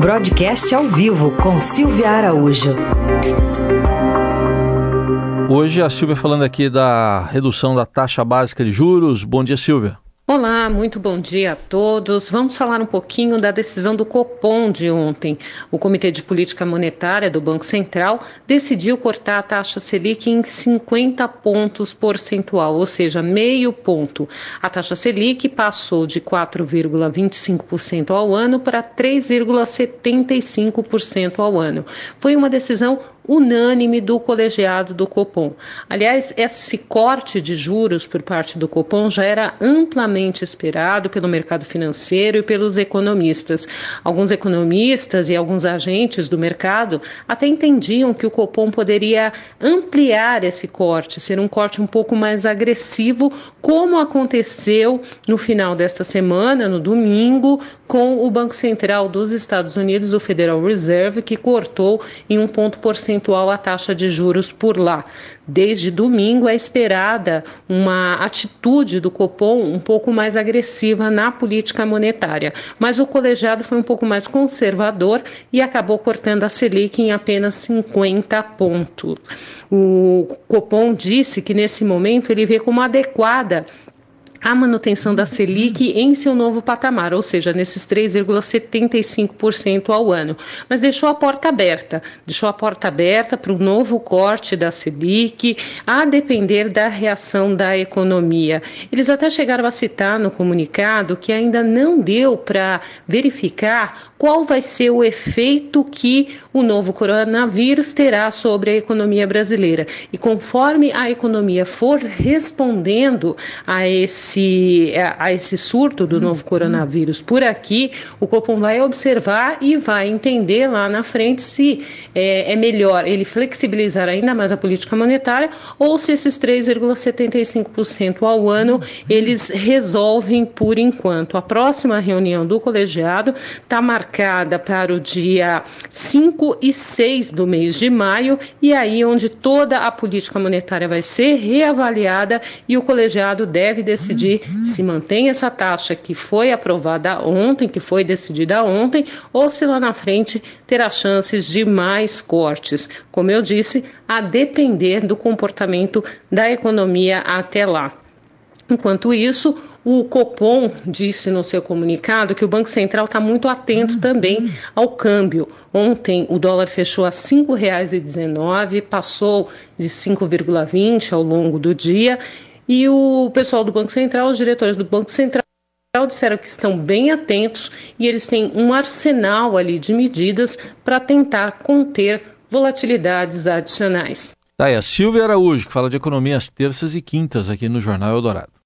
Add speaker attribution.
Speaker 1: Broadcast ao vivo com Silvia Araújo.
Speaker 2: Hoje a Silvia falando aqui da redução da taxa básica de juros. Bom dia, Silvia.
Speaker 3: Olá, muito bom dia a todos. Vamos falar um pouquinho da decisão do Copom de ontem. O Comitê de Política Monetária do Banco Central decidiu cortar a taxa Selic em 50 pontos percentual, ou seja, meio ponto. A taxa Selic passou de 4,25% ao ano para 3,75% ao ano. Foi uma decisão unânime do colegiado do Copom. Aliás, esse corte de juros por parte do Copom já era amplamente esperado pelo mercado financeiro e pelos economistas. Alguns economistas e alguns agentes do mercado até entendiam que o Copom poderia ampliar esse corte, ser um corte um pouco mais agressivo, como aconteceu no final desta semana, no domingo, com o Banco Central dos Estados Unidos, o Federal Reserve, que cortou em um ponto percentual a taxa de juros por lá. Desde domingo é esperada uma atitude do Copom um pouco mais agressiva na política monetária, mas o colegiado foi um pouco mais conservador e acabou cortando a Selic em apenas 50 pontos. O Copom disse que nesse momento ele vê como adequada a manutenção da Selic em seu novo patamar, ou seja, nesses 3,75% ao ano. Mas deixou a porta aberta, deixou a porta aberta para o novo corte da Selic, a depender da reação da economia. Eles até chegaram a citar no comunicado que ainda não deu para verificar qual vai ser o efeito que o novo coronavírus terá sobre a economia brasileira. E conforme a economia for respondendo a esse esse, a esse surto do novo coronavírus por aqui, o Copom vai observar e vai entender lá na frente se é, é melhor ele flexibilizar ainda mais a política monetária ou se esses 3,75% ao ano eles resolvem por enquanto. A próxima reunião do colegiado está marcada para o dia 5 e 6 do mês de maio, e aí onde toda a política monetária vai ser reavaliada e o colegiado deve decidir decidir se mantém essa taxa que foi aprovada ontem, que foi decidida ontem, ou se lá na frente terá chances de mais cortes. Como eu disse, a depender do comportamento da economia até lá. Enquanto isso, o Copom disse no seu comunicado que o Banco Central está muito atento também ao câmbio. Ontem o dólar fechou a R$ 5,19, passou de 5,20 ao longo do dia e o pessoal do Banco Central, os diretores do Banco Central, disseram que estão bem atentos e eles têm um arsenal ali de medidas para tentar conter volatilidades adicionais.
Speaker 2: Tá aí a Silvia Araújo, que fala de economia às terças e quintas aqui no Jornal Eldorado.